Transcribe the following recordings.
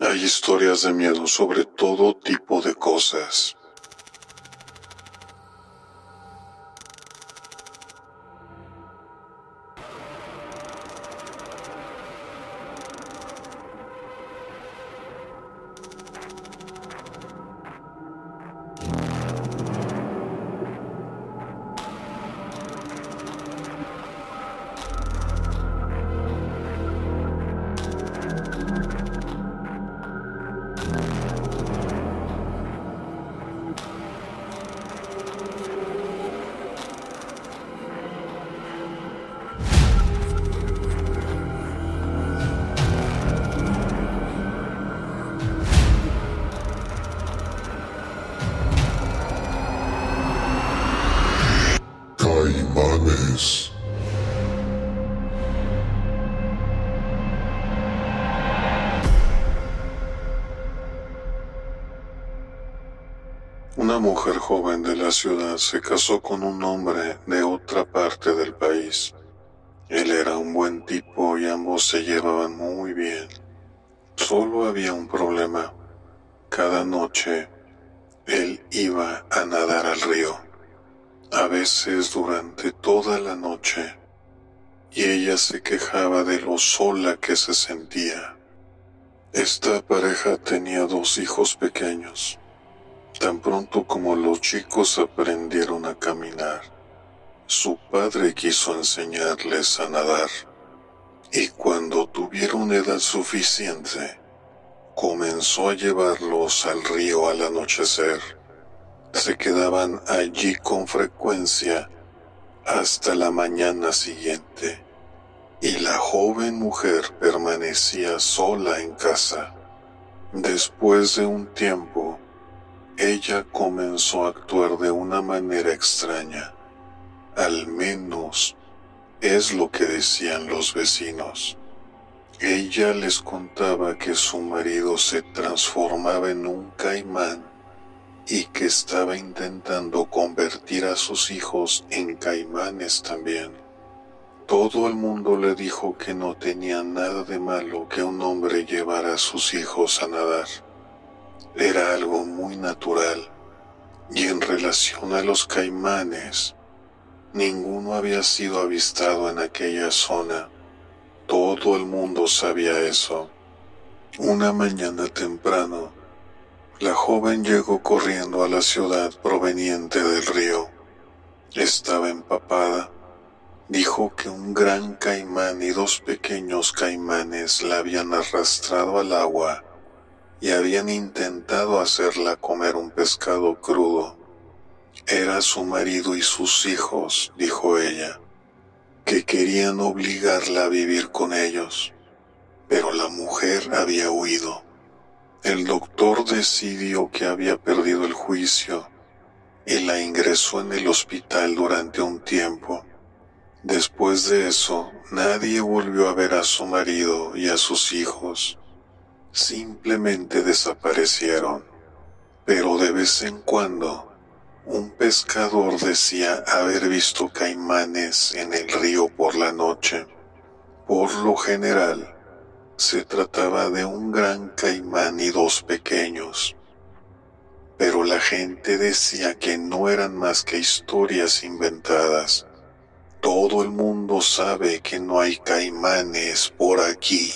Hay historias de miedo sobre todo tipo de cosas. Mujer joven de la ciudad se casó con un hombre de otra parte del país. Él era un buen tipo y ambos se llevaban muy bien. Solo había un problema. Cada noche, él iba a nadar al río a veces durante toda la noche, y ella se quejaba de lo sola que se sentía. Esta pareja tenía dos hijos pequeños. Tan pronto como los chicos aprendieron a caminar, su padre quiso enseñarles a nadar. Y cuando tuvieron edad suficiente, comenzó a llevarlos al río al anochecer se quedaban allí con frecuencia hasta la mañana siguiente y la joven mujer permanecía sola en casa. Después de un tiempo, ella comenzó a actuar de una manera extraña. Al menos es lo que decían los vecinos. Ella les contaba que su marido se transformaba en un caimán y que estaba intentando convertir a sus hijos en caimanes también. Todo el mundo le dijo que no tenía nada de malo que un hombre llevara a sus hijos a nadar. Era algo muy natural. Y en relación a los caimanes, ninguno había sido avistado en aquella zona. Todo el mundo sabía eso. Una mañana temprano, la joven llegó corriendo a la ciudad proveniente del río. Estaba empapada. Dijo que un gran caimán y dos pequeños caimanes la habían arrastrado al agua y habían intentado hacerla comer un pescado crudo. Era su marido y sus hijos, dijo ella, que querían obligarla a vivir con ellos, pero la mujer había huido. El doctor decidió que había perdido el juicio y la ingresó en el hospital durante un tiempo. Después de eso, nadie volvió a ver a su marido y a sus hijos. Simplemente desaparecieron. Pero de vez en cuando, un pescador decía haber visto caimanes en el río por la noche. Por lo general, se trataba de un gran caimán y dos pequeños. Pero la gente decía que no eran más que historias inventadas. Todo el mundo sabe que no hay caimanes por aquí.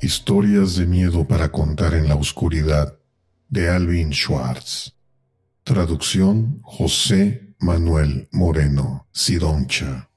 Historias de miedo para contar en la oscuridad de Alvin Schwartz. Traducción José Manuel Moreno Sidoncha.